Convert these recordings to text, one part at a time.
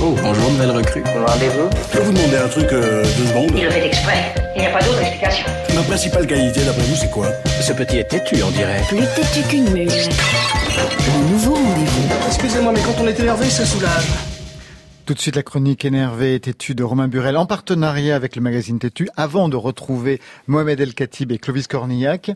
Oh, bonjour, nouvelle recrue. Rendez-vous? Je peux vous demander un truc euh, deux secondes Il le fait exprès. Il n'y a pas d'autre explication. Ma principale qualité, d'après vous, c'est quoi? Ce petit est têtu, on dirait. Plus têtu qu'une mule. Le nouveau rendez-vous. Excusez-moi, mais quand on est énervé, ça soulage. Tout de suite, la chronique énervée et têtue de Romain Burel en partenariat avec le magazine Têtu avant de retrouver Mohamed El Khatib et Clovis Cornillac.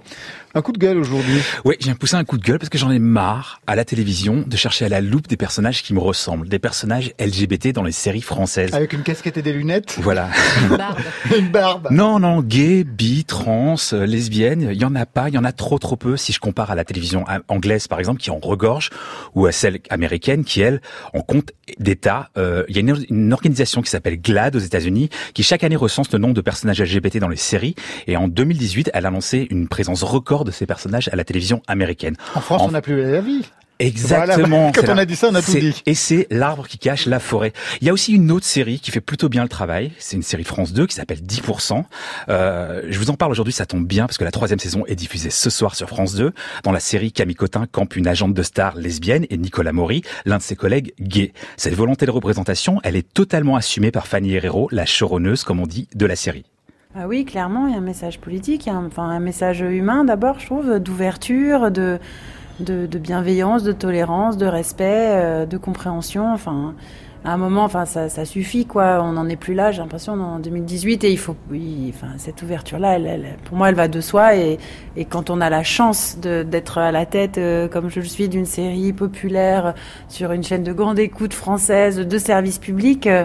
Un coup de gueule aujourd'hui. Oui, j'ai poussé un coup de gueule parce que j'en ai marre à la télévision de chercher à la loupe des personnages qui me ressemblent, des personnages LGBT dans les séries françaises. Avec une casquette et des lunettes. Voilà. Une barbe. une barbe. Non, non, gay, bi, trans, euh, lesbienne, il y en a pas, il y en a trop trop peu si je compare à la télévision a- anglaise par exemple qui en regorge ou à celle américaine qui elle en compte d'État. Euh, Il y a une, une organisation qui s'appelle GLAD aux États-Unis qui chaque année recense le nombre de personnages LGBT dans les séries et en 2018 elle a lancé une présence record de ces personnages à la télévision américaine. En France, En- on n'a plus la vie. Exactement. Voilà, quand on a dit ça, on a tout dit. Et c'est l'arbre qui cache la forêt. Il y a aussi une autre série qui fait plutôt bien le travail. C'est une série France 2 qui s'appelle 10%. Euh, je vous en parle aujourd'hui, ça tombe bien parce que la troisième saison est diffusée ce soir sur France 2. Dans la série, Camille Cotin campe une agente de star lesbienne et Nicolas Maury, l'un de ses collègues gay. Cette volonté de représentation, elle est totalement assumée par Fanny Herrero, la choronneuse, comme on dit, de la série. Ah oui, clairement, il y a un message politique, il y a un, enfin, un message humain d'abord, je trouve, d'ouverture, de, de, de bienveillance, de tolérance, de respect, euh, de compréhension. Enfin, à un moment, enfin, ça, ça suffit, quoi. On n'en est plus là, j'ai l'impression, en 2018, et il faut, oui, enfin, cette ouverture-là, elle, elle- pour moi, elle va de soi. Et, et quand on a la chance d'être à la tête, euh, comme je le suis, d'une série populaire sur une chaîne de grande écoute française, de service public. euh,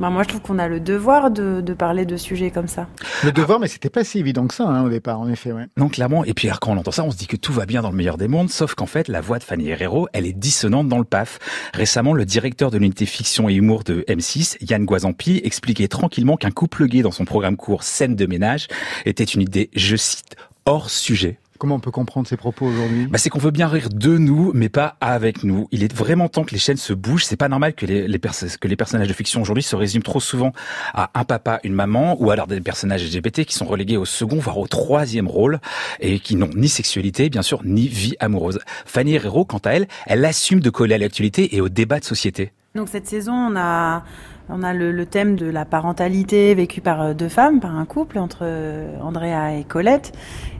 bah, moi, je trouve qu'on a le devoir de, de parler de sujets comme ça. Le devoir, mais c'était pas si évident que ça hein, au départ, en effet. Ouais. Non, clairement. Et puis, alors, quand on entend ça, on se dit que tout va bien dans le meilleur des mondes, sauf qu'en fait, la voix de Fanny Herrero, elle est dissonante dans le PAF. Récemment, le directeur de l'unité fiction et humour de M6, Yann Guazampi, expliquait tranquillement qu'un couple gay dans son programme court Scène de ménage était une idée, je cite, hors sujet. Comment on peut comprendre ces propos aujourd'hui? Bah, c'est qu'on veut bien rire de nous, mais pas avec nous. Il est vraiment temps que les chaînes se bougent. C'est pas normal que les, que les personnages de fiction aujourd'hui se résument trop souvent à un papa, une maman, ou alors des personnages LGBT qui sont relégués au second, voire au troisième rôle, et qui n'ont ni sexualité, bien sûr, ni vie amoureuse. Fanny Herrero, quant à elle, elle assume de coller à l'actualité et au débat de société. Donc cette saison, on a, on a le, le thème de la parentalité vécue par euh, deux femmes, par un couple entre euh, Andrea et Colette.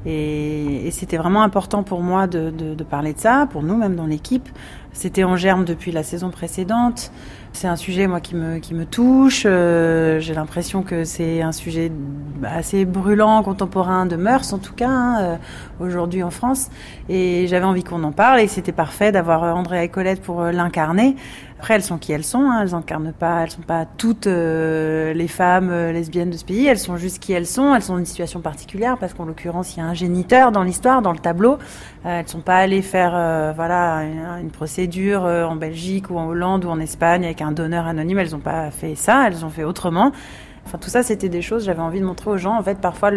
Et, et c'était vraiment important pour moi de, de, de parler de ça, pour nous même dans l'équipe. C'était en germe depuis la saison précédente. C'est un sujet moi qui me qui me touche. Euh, J'ai l'impression que c'est un sujet assez brûlant, contemporain de mœurs en tout cas hein, euh, aujourd'hui en France. Et j'avais envie qu'on en parle et c'était parfait d'avoir Andrea et Colette pour euh, l'incarner. Après, elles sont qui elles sont. Hein, elles incarnent pas, elles sont pas toutes euh, les femmes lesbiennes de ce pays. Elles sont juste qui elles sont. Elles sont dans une situation particulière parce qu'en l'occurrence, il y a un géniteur dans l'histoire, dans le tableau. Euh, elles sont pas allées faire, voilà, une, une procédure euh, en Belgique ou en Hollande ou en Espagne avec un donneur anonyme. Elles ont pas fait ça. Elles ont fait autrement. Enfin, tout ça, c'était des choses. J'avais envie de montrer aux gens, en fait, parfois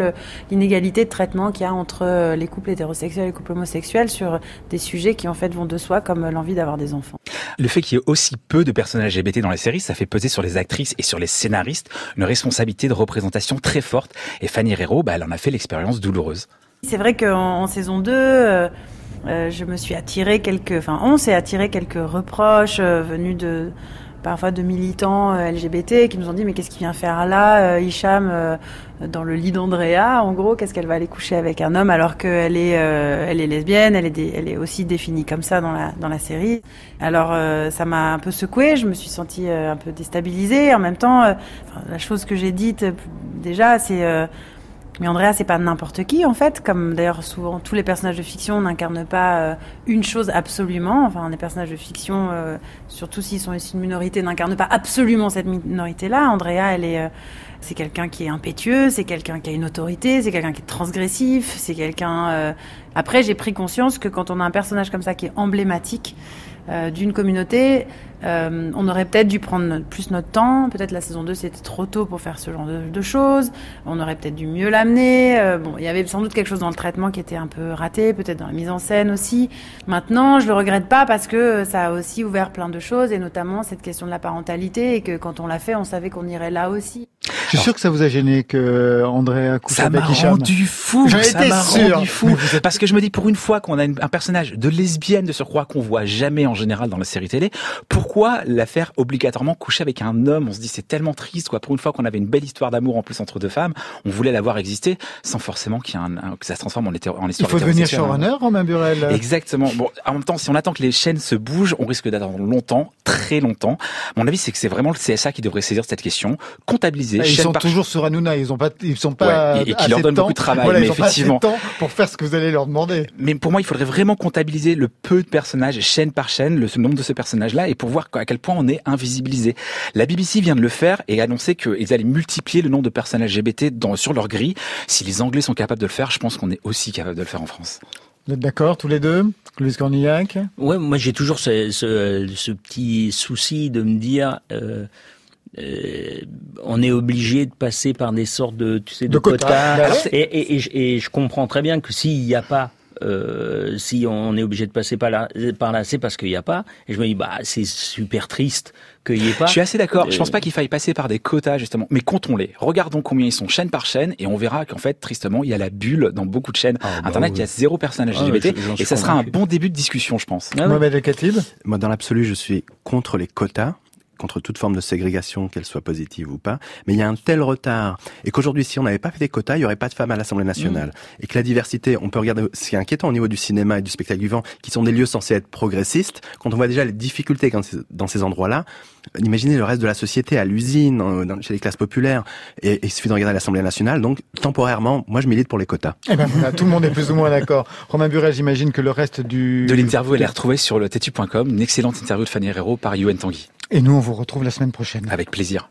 l'inégalité de traitement qu'il y a entre euh, les couples hétérosexuels et les couples homosexuels sur des sujets qui, en fait, vont de soi, comme euh, l'envie d'avoir des enfants. Le fait qu'il y ait aussi peu de personnages LGBT dans les séries, ça fait peser sur les actrices et sur les scénaristes une responsabilité de représentation très forte. Et Fanny Herrero, bah, elle en a fait l'expérience douloureuse. C'est vrai qu'en en saison 2, euh, euh, je me suis attiré quelques, enfin, on s'est attiré quelques reproches euh, venus de parfois de militants euh, LGBT qui nous ont dit mais qu'est-ce qu'il vient faire là, euh, Hicham, euh, dans le lit d'Andrea, en gros, qu'est-ce qu'elle va aller coucher avec un homme alors qu'elle est, euh, elle est lesbienne, elle est, elle est aussi définie comme ça dans la dans la série. Alors euh, ça m'a un peu secouée, je me suis sentie euh, un peu déstabilisée. En même temps, euh, la chose que j'ai dite euh, déjà, c'est euh, mais Andrea, c'est pas n'importe qui en fait, comme d'ailleurs souvent tous les personnages de fiction n'incarnent pas euh, une chose absolument. Enfin, les personnages de fiction, euh, surtout s'ils sont issus d'une minorité, n'incarnent pas absolument cette minorité-là. Andrea, elle est, euh, c'est quelqu'un qui est impétueux, c'est quelqu'un qui a une autorité, c'est quelqu'un qui est transgressif, c'est quelqu'un. euh, Après, j'ai pris conscience que quand on a un personnage comme ça qui est emblématique d'une communauté, euh, on aurait peut-être dû prendre plus notre temps. Peut-être la saison 2 c'était trop tôt pour faire ce genre de, de choses. On aurait peut-être dû mieux l'amener. Euh, bon, il y avait sans doute quelque chose dans le traitement qui était un peu raté, peut-être dans la mise en scène aussi. Maintenant, je le regrette pas parce que ça a aussi ouvert plein de choses et notamment cette question de la parentalité et que quand on l'a fait, on savait qu'on irait là aussi. Suis sûr que ça vous a gêné que André a couché Ça m'a avec Hicham. rendu fou, ça m'a sûr. rendu fou. Parce que je me dis, pour une fois qu'on a une- un personnage de lesbienne de surcroît qu'on voit jamais en général dans la série télé, pourquoi la faire obligatoirement coucher avec un homme? On se dit, c'est tellement triste, quoi. Pour une fois qu'on avait une belle histoire d'amour en plus entre deux femmes, on voulait la voir exister sans forcément qu'il y ait un, un- que ça se transforme en, hétéro- en Il histoire faut devenir showrunner, Romain Burel. Exactement. Bon, en même temps, si on attend que les chaînes se bougent, on risque d'attendre longtemps, très longtemps. Mon avis, c'est que c'est vraiment le CSA qui devrait saisir cette question, comptabiliser Ah, Ils sont par toujours sur Hanouna, ils ont pas, ils sont pas. Ouais, et- et qui leur donne temps. beaucoup de travail, Voilà, mais ils ont pas assez de effectivement. temps pour faire ce que vous allez leur demander. Mais pour moi, il faudrait vraiment comptabiliser le peu de personnages, chaîne par chaîne, le nombre de ce personnage-là, et pour voir à quel point on est invisibilisé. La BBC vient de le faire et annoncer qu'ils allaient multiplier le nombre de personnages LGBT dans, sur leur grille. Si les Anglais sont capables de le faire, je pense qu'on est aussi capable de le faire en France. Vous êtes d'accord tous les deux? Louis Cornillac? Ouais, moi j'ai toujours ce, ce, ce petit souci de me dire, euh, euh, on est obligé de passer par des sortes de, tu sais, de, De quotas. Et, et, et, je- et je comprends très bien que s'il n'y a pas euh, si on est obligé de passer par là, par là c'est parce qu'il n'y a pas. Et je me dis, bah, c'est super triste qu'il n'y ait pas. Je suis assez d'accord. Je Euh, pense pas qu'il faille passer par des quotas, justement. Mais comptons-les. Regardons combien ils sont chaîne par chaîne et on verra qu'en fait, tristement, il y a la bulle dans beaucoup de chaînes Ah, bah Internet. oui. Il y a zéro personnage Ah, LGBT. je- j'en et ça sera un bon début de discussion, je pense. Ah. Mohamed El Khatib? Moi, dans l'absolu, je suis contre les quotas contre toute forme de ségrégation, qu'elle soit positive ou pas. Mais il y a un tel retard. Et qu'aujourd'hui, si on n'avait pas fait des quotas, il n'y aurait pas de femmes à l'Assemblée nationale. Mmh. Et que la diversité, on peut regarder ce qui est inquiétant au niveau du cinéma et du spectacle vivant, qui sont des lieux censés être progressistes. Quand on voit déjà les difficultés dans ces endroits-là, imaginez le reste de la société, à l'usine, dans- chez les classes populaires. Et, et il suffit de regarder l'Assemblée nationale. Donc, temporairement, moi, je milite pour les quotas. Eh ben voilà, tout le monde est plus ou moins d'accord. Romain Burel, j'imagine que le reste du... De l'interview, elle est retrouvée sur le tetu.com. Une excellente interview de Fanny Herrero par Yuen Tanguy. Et nous, on vous retrouve la semaine prochaine. Avec plaisir.